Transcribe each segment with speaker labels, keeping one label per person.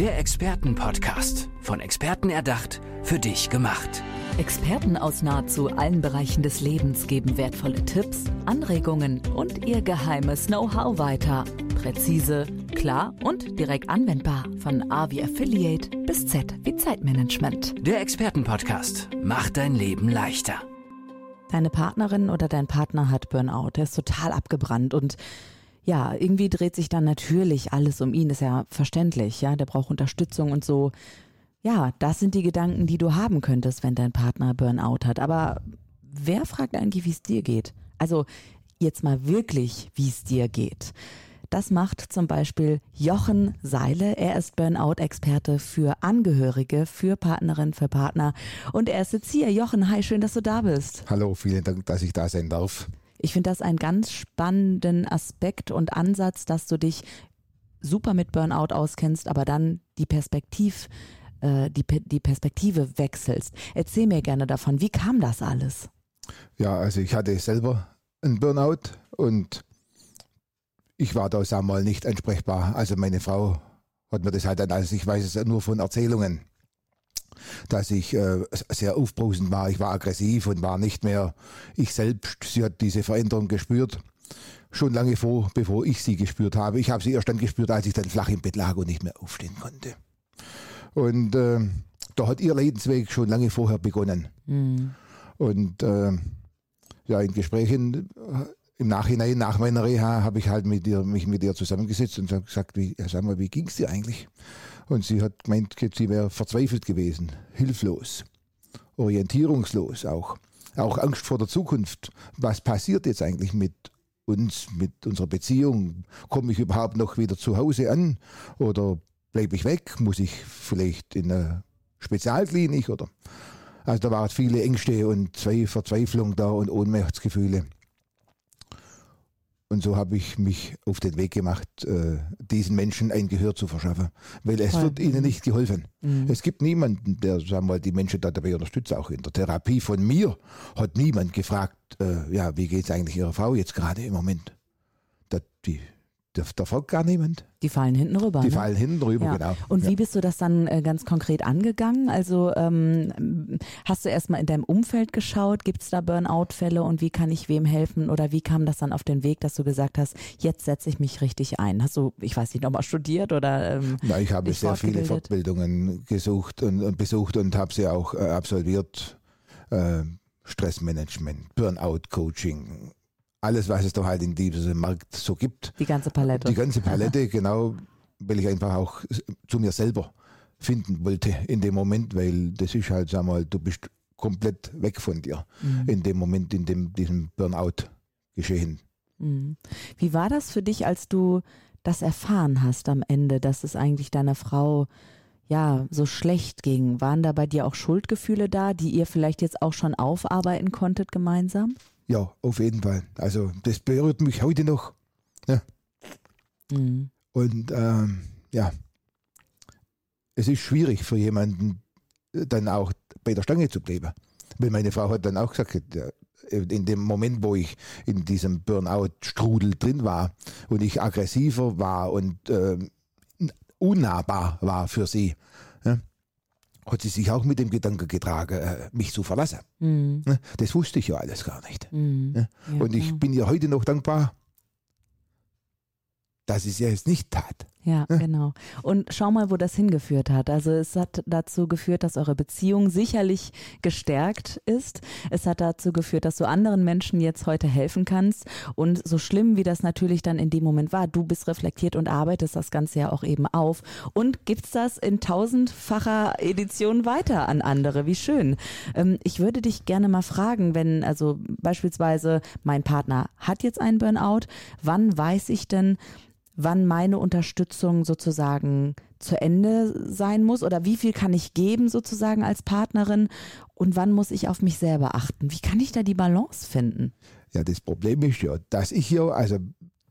Speaker 1: Der Expertenpodcast. Von Experten erdacht, für dich gemacht.
Speaker 2: Experten aus nahezu allen Bereichen des Lebens geben wertvolle Tipps, Anregungen und ihr geheimes Know-how weiter. Präzise, klar und direkt anwendbar. Von A wie Affiliate bis Z wie Zeitmanagement.
Speaker 1: Der Expertenpodcast macht dein Leben leichter.
Speaker 2: Deine Partnerin oder dein Partner hat Burnout. Der ist total abgebrannt und ja, irgendwie dreht sich dann natürlich alles um ihn, ist ja verständlich, ja, der braucht Unterstützung und so. Ja, das sind die Gedanken, die du haben könntest, wenn dein Partner Burnout hat. Aber wer fragt eigentlich, wie es dir geht? Also jetzt mal wirklich, wie es dir geht. Das macht zum Beispiel Jochen Seile. Er ist Burnout-Experte für Angehörige, für Partnerin, für Partner. Und er ist jetzt hier. Jochen, hi, schön, dass du da bist.
Speaker 3: Hallo, vielen Dank, dass ich da sein darf.
Speaker 2: Ich finde das einen ganz spannenden Aspekt und Ansatz, dass du dich super mit Burnout auskennst, aber dann die Perspektiv, äh, die, die Perspektive wechselst. Erzähl mir gerne davon. Wie kam das alles?
Speaker 3: Ja, also ich hatte selber einen Burnout und ich war da, sag mal, nicht ansprechbar. Also meine Frau hat mir das halt dann, also ich weiß es nur von Erzählungen dass ich äh, sehr aufbrausend war. Ich war aggressiv und war nicht mehr ich selbst. Sie hat diese Veränderung gespürt. Schon lange vor, bevor ich sie gespürt habe. Ich habe sie erst dann gespürt, als ich dann flach im Bett lag und nicht mehr aufstehen konnte. Und äh, da hat ihr Lebensweg schon lange vorher begonnen. Mhm. Und äh, ja, in Gesprächen äh, im Nachhinein, nach meiner Reha, habe ich halt mit ihr, mich mit ihr zusammengesetzt und gesagt, wie, sag mal, wie ging es dir eigentlich? Und sie hat gemeint, sie wäre verzweifelt gewesen, hilflos, orientierungslos auch. Auch Angst vor der Zukunft. Was passiert jetzt eigentlich mit uns, mit unserer Beziehung? Komme ich überhaupt noch wieder zu Hause an? Oder bleibe ich weg? Muss ich vielleicht in eine Spezialklinik? Oder? Also da waren viele Ängste und zwei Verzweiflung da und Ohnmachtsgefühle. Und so habe ich mich auf den Weg gemacht, äh, diesen Menschen ein Gehör zu verschaffen. Weil es Voll. wird ihnen nicht geholfen. Mhm. Es gibt niemanden, der sagen wir, die Menschen da dabei unterstützt. Auch in der Therapie von mir hat niemand gefragt, äh, ja, wie geht es eigentlich Ihrer Frau jetzt gerade im Moment? Das, die, da, folgt gar niemand.
Speaker 2: Die fallen hinten rüber.
Speaker 3: Die ne? fallen hinten rüber, ja. genau.
Speaker 2: Und wie bist du das dann äh, ganz konkret angegangen? Also ähm, hast du erstmal in deinem Umfeld geschaut, gibt es da Burnout-Fälle und wie kann ich wem helfen? Oder wie kam das dann auf den Weg, dass du gesagt hast, jetzt setze ich mich richtig ein? Hast du, ich weiß nicht, nochmal studiert oder?
Speaker 3: Ähm, Na, ich habe sehr viele Fortbildungen gesucht und, und besucht und habe sie auch äh, absolviert. Äh, Stressmanagement, Burnout-Coaching, alles, was es da halt in diesem Markt so gibt.
Speaker 2: Die ganze Palette.
Speaker 3: Die ganze Palette, genau, weil ich einfach auch zu mir selber finden wollte in dem Moment, weil das ist halt, sag mal, du bist komplett weg von dir mhm. in dem Moment, in dem diesem Burnout geschehen.
Speaker 2: Mhm. Wie war das für dich, als du das erfahren hast am Ende, dass es eigentlich deiner Frau ja so schlecht ging? Waren da bei dir auch Schuldgefühle da, die ihr vielleicht jetzt auch schon aufarbeiten konntet gemeinsam?
Speaker 3: Ja, auf jeden Fall. Also das berührt mich heute noch. Ja. Mhm. Und ähm, ja, es ist schwierig für jemanden dann auch bei der Stange zu bleiben. Weil meine Frau hat dann auch gesagt, in dem Moment, wo ich in diesem Burnout-Strudel drin war und ich aggressiver war und äh, unnahbar war für sie, ja, hat sie sich auch mit dem Gedanken getragen, äh, mich zu verlassen. Mhm. Das wusste ich ja alles gar nicht. Mhm. Ja, und ich bin ihr heute noch dankbar, dass sie es jetzt nicht tat.
Speaker 2: Ja, genau. Und schau mal, wo das hingeführt hat. Also es hat dazu geführt, dass eure Beziehung sicherlich gestärkt ist. Es hat dazu geführt, dass du anderen Menschen jetzt heute helfen kannst. Und so schlimm, wie das natürlich dann in dem Moment war, du bist reflektiert und arbeitest das Ganze ja auch eben auf und gibst das in tausendfacher Edition weiter an andere. Wie schön. Ähm, ich würde dich gerne mal fragen, wenn also beispielsweise mein Partner hat jetzt einen Burnout, wann weiß ich denn, wann meine Unterstützung sozusagen zu Ende sein muss oder wie viel kann ich geben sozusagen als Partnerin und wann muss ich auf mich selber achten? Wie kann ich da die Balance finden?
Speaker 3: Ja, das Problem ist ja, dass ich hier, also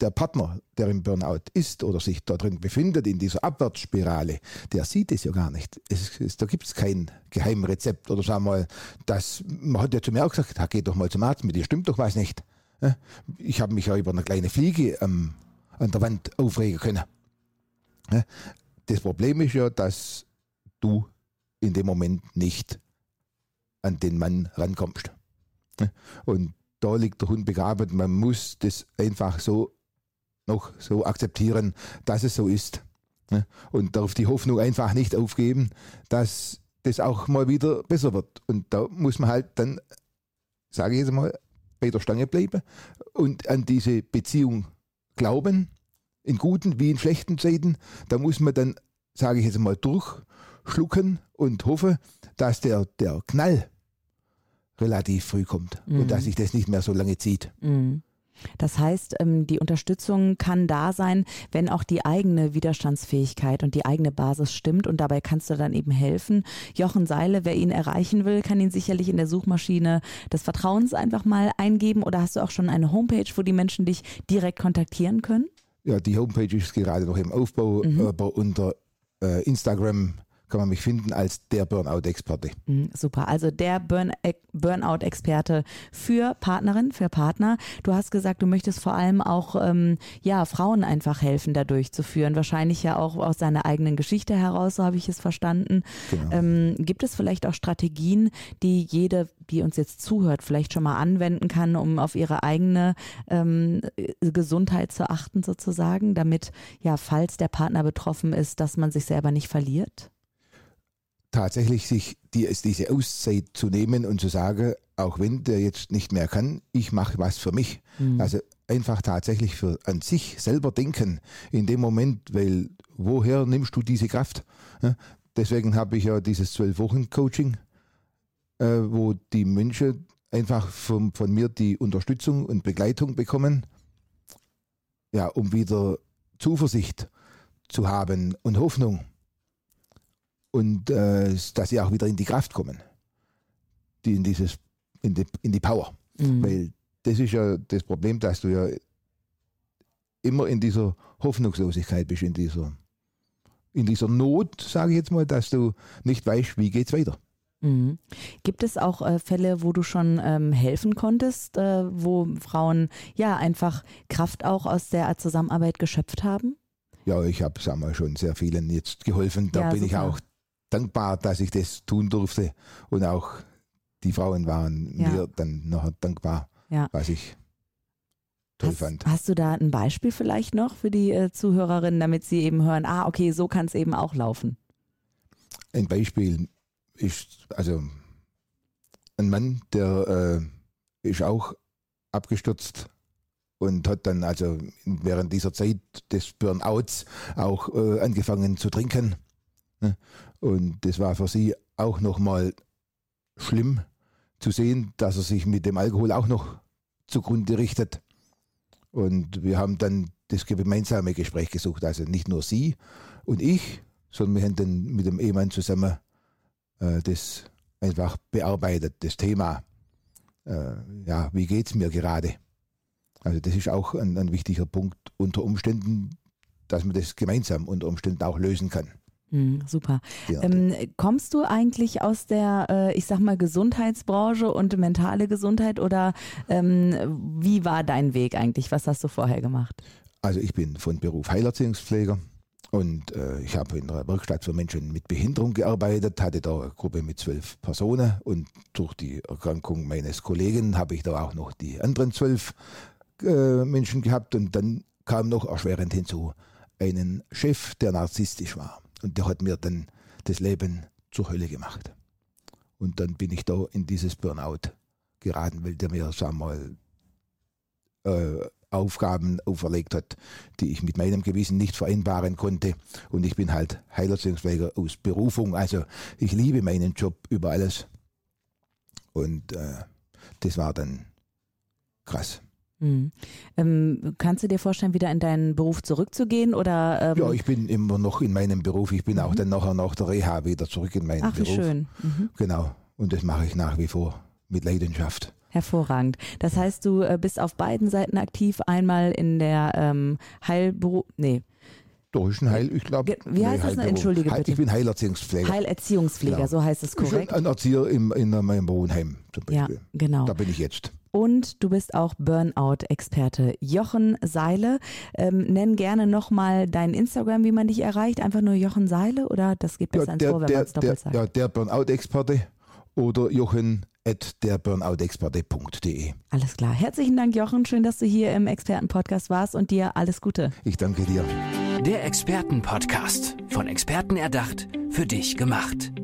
Speaker 3: der Partner, der im Burnout ist oder sich da drin befindet, in dieser Abwärtsspirale, der sieht es ja gar nicht. Es, es, da gibt es kein Geheimrezept oder sag mal, das, man hat ja zu mir auch gesagt, geh doch mal zum Arzt, mit dir stimmt doch was nicht. Ich habe mich ja über eine kleine Fliege ähm, an der Wand aufregen können. das Problem ist ja, dass du in dem Moment nicht an den Mann rankommst. Und da liegt der Hund begraben. Man muss das einfach so noch so akzeptieren, dass es so ist. Und darf die Hoffnung einfach nicht aufgeben, dass das auch mal wieder besser wird. Und da muss man halt dann, sage ich jetzt mal, bei der Stange bleiben und an diese Beziehung glauben, in guten wie in schlechten Zeiten. Da muss man dann, sage ich jetzt mal, durchschlucken und hoffen, dass der, der Knall relativ früh kommt mhm. und dass sich das nicht mehr so lange zieht.
Speaker 2: Mhm. Das heißt, ähm, die Unterstützung kann da sein, wenn auch die eigene Widerstandsfähigkeit und die eigene Basis stimmt und dabei kannst du dann eben helfen. Jochen Seile, wer ihn erreichen will, kann ihn sicherlich in der Suchmaschine des Vertrauens einfach mal eingeben oder hast du auch schon eine Homepage, wo die Menschen dich direkt kontaktieren können?
Speaker 3: Ja, die Homepage ist gerade noch im Aufbau, mhm. aber unter äh, Instagram kann man mich finden als der Burnout-Experte.
Speaker 2: Mhm, super, also der Burn äh, Burnout-Experte für Partnerin, für Partner. Du hast gesagt, du möchtest vor allem auch ähm, ja, Frauen einfach helfen, da durchzuführen. Wahrscheinlich ja auch aus seiner eigenen Geschichte heraus, so habe ich es verstanden. Genau. Ähm, gibt es vielleicht auch Strategien, die jede, die uns jetzt zuhört, vielleicht schon mal anwenden kann, um auf ihre eigene ähm, Gesundheit zu achten, sozusagen, damit ja, falls der Partner betroffen ist, dass man sich selber nicht verliert?
Speaker 3: Tatsächlich sich die, diese Auszeit zu nehmen und zu sagen, auch wenn der jetzt nicht mehr kann, ich mache was für mich. Mhm. Also einfach tatsächlich für an sich selber denken in dem Moment, weil woher nimmst du diese Kraft? Deswegen habe ich ja dieses zwölf Wochen Coaching, äh, wo die Menschen einfach von, von mir die Unterstützung und Begleitung bekommen, ja, um wieder Zuversicht zu haben und Hoffnung und äh, dass sie auch wieder in die Kraft kommen, die in dieses, in die, in die Power. Mhm. Weil das ist ja das Problem, dass du ja immer in dieser Hoffnungslosigkeit bist, in dieser, in dieser Not, sage ich jetzt mal, dass du nicht weißt, wie geht's weiter.
Speaker 2: Mhm. Gibt es auch äh, Fälle, wo du schon ähm, helfen konntest, äh, wo Frauen ja einfach Kraft auch aus der Zusammenarbeit geschöpft haben?
Speaker 3: Ja, ich habe schon sehr vielen jetzt geholfen. Da ja, bin super. ich auch dankbar, dass ich das tun durfte. Und auch die Frauen waren ja. mir dann noch dankbar, ja. was ich toll
Speaker 2: hast,
Speaker 3: fand.
Speaker 2: Hast du da ein Beispiel vielleicht noch für die äh, Zuhörerinnen, damit sie eben hören, ah, okay, so kann es eben auch laufen?
Speaker 3: Ein Beispiel ist, also ein Mann, der äh, ist auch abgestürzt und hat dann also während dieser Zeit des Burnouts auch äh, angefangen zu trinken? Und das war für sie auch nochmal schlimm zu sehen, dass er sich mit dem Alkohol auch noch zugrunde richtet. Und wir haben dann das gemeinsame Gespräch gesucht, also nicht nur sie und ich, sondern wir haben dann mit dem Ehemann zusammen äh, das einfach bearbeitet, das Thema. Äh, ja, wie geht es mir gerade? Also das ist auch ein, ein wichtiger Punkt unter Umständen, dass man das gemeinsam unter Umständen auch lösen kann.
Speaker 2: Mhm, super. Ähm, kommst du eigentlich aus der, äh, ich sag mal, Gesundheitsbranche und mentale Gesundheit oder ähm, wie war dein Weg eigentlich? Was hast du vorher gemacht?
Speaker 3: Also ich bin von Beruf Heilerziehungspfleger und äh, ich habe in einer Werkstatt für Menschen mit Behinderung gearbeitet, hatte da eine Gruppe mit zwölf Personen und durch die Erkrankung meines Kollegen habe ich da auch noch die anderen zwölf äh, Menschen gehabt und dann kam noch erschwerend hinzu einen Chef, der narzisstisch war. Und der hat mir dann das Leben zur Hölle gemacht. Und dann bin ich da in dieses Burnout geraten, weil der mir, sagen wir mal, äh, Aufgaben auferlegt hat, die ich mit meinem Gewissen nicht vereinbaren konnte. Und ich bin halt Heilerziehungspfleger aus Berufung. Also ich liebe meinen Job über alles. Und äh, das war dann krass.
Speaker 2: Mhm. Ähm, kannst du dir vorstellen, wieder in deinen Beruf zurückzugehen? Oder,
Speaker 3: ähm ja, ich bin immer noch in meinem Beruf. Ich bin mhm. auch dann nachher nach der Reha wieder zurück in meinen Ach, Beruf. Wie schön. Mhm. Genau. Und das mache ich nach wie vor mit Leidenschaft.
Speaker 2: Hervorragend. Das heißt, du äh, bist auf beiden Seiten aktiv, einmal in der ähm, Heilberuf, nee.
Speaker 3: Deutschen Heil, ich glaube.
Speaker 2: Wie heißt nee, das? Entschuldige bitte.
Speaker 3: Ich bin Heilerziehungspfleger.
Speaker 2: Heilerziehungspfleger, genau. so heißt es korrekt.
Speaker 3: Ein Erzieher im, in meinem Wohnheim zum Beispiel.
Speaker 2: Ja, genau.
Speaker 3: Da bin ich jetzt.
Speaker 2: Und du bist auch Burnout-Experte. Jochen Seile, ähm, nenn gerne nochmal dein Instagram, wie man dich erreicht. Einfach nur Jochen Seile oder das geht besser
Speaker 3: ja,
Speaker 2: ins
Speaker 3: der,
Speaker 2: Ohr, wenn
Speaker 3: der,
Speaker 2: man es doppelt
Speaker 3: der,
Speaker 2: sagt?
Speaker 3: Ja, der Burnout-Experte oder Jochen at derburnoutexperte.de.
Speaker 2: Alles klar. Herzlichen Dank, Jochen. Schön, dass du hier im Expertenpodcast warst und dir alles Gute.
Speaker 3: Ich danke dir.
Speaker 1: Der Expertenpodcast. Von Experten erdacht, für dich gemacht.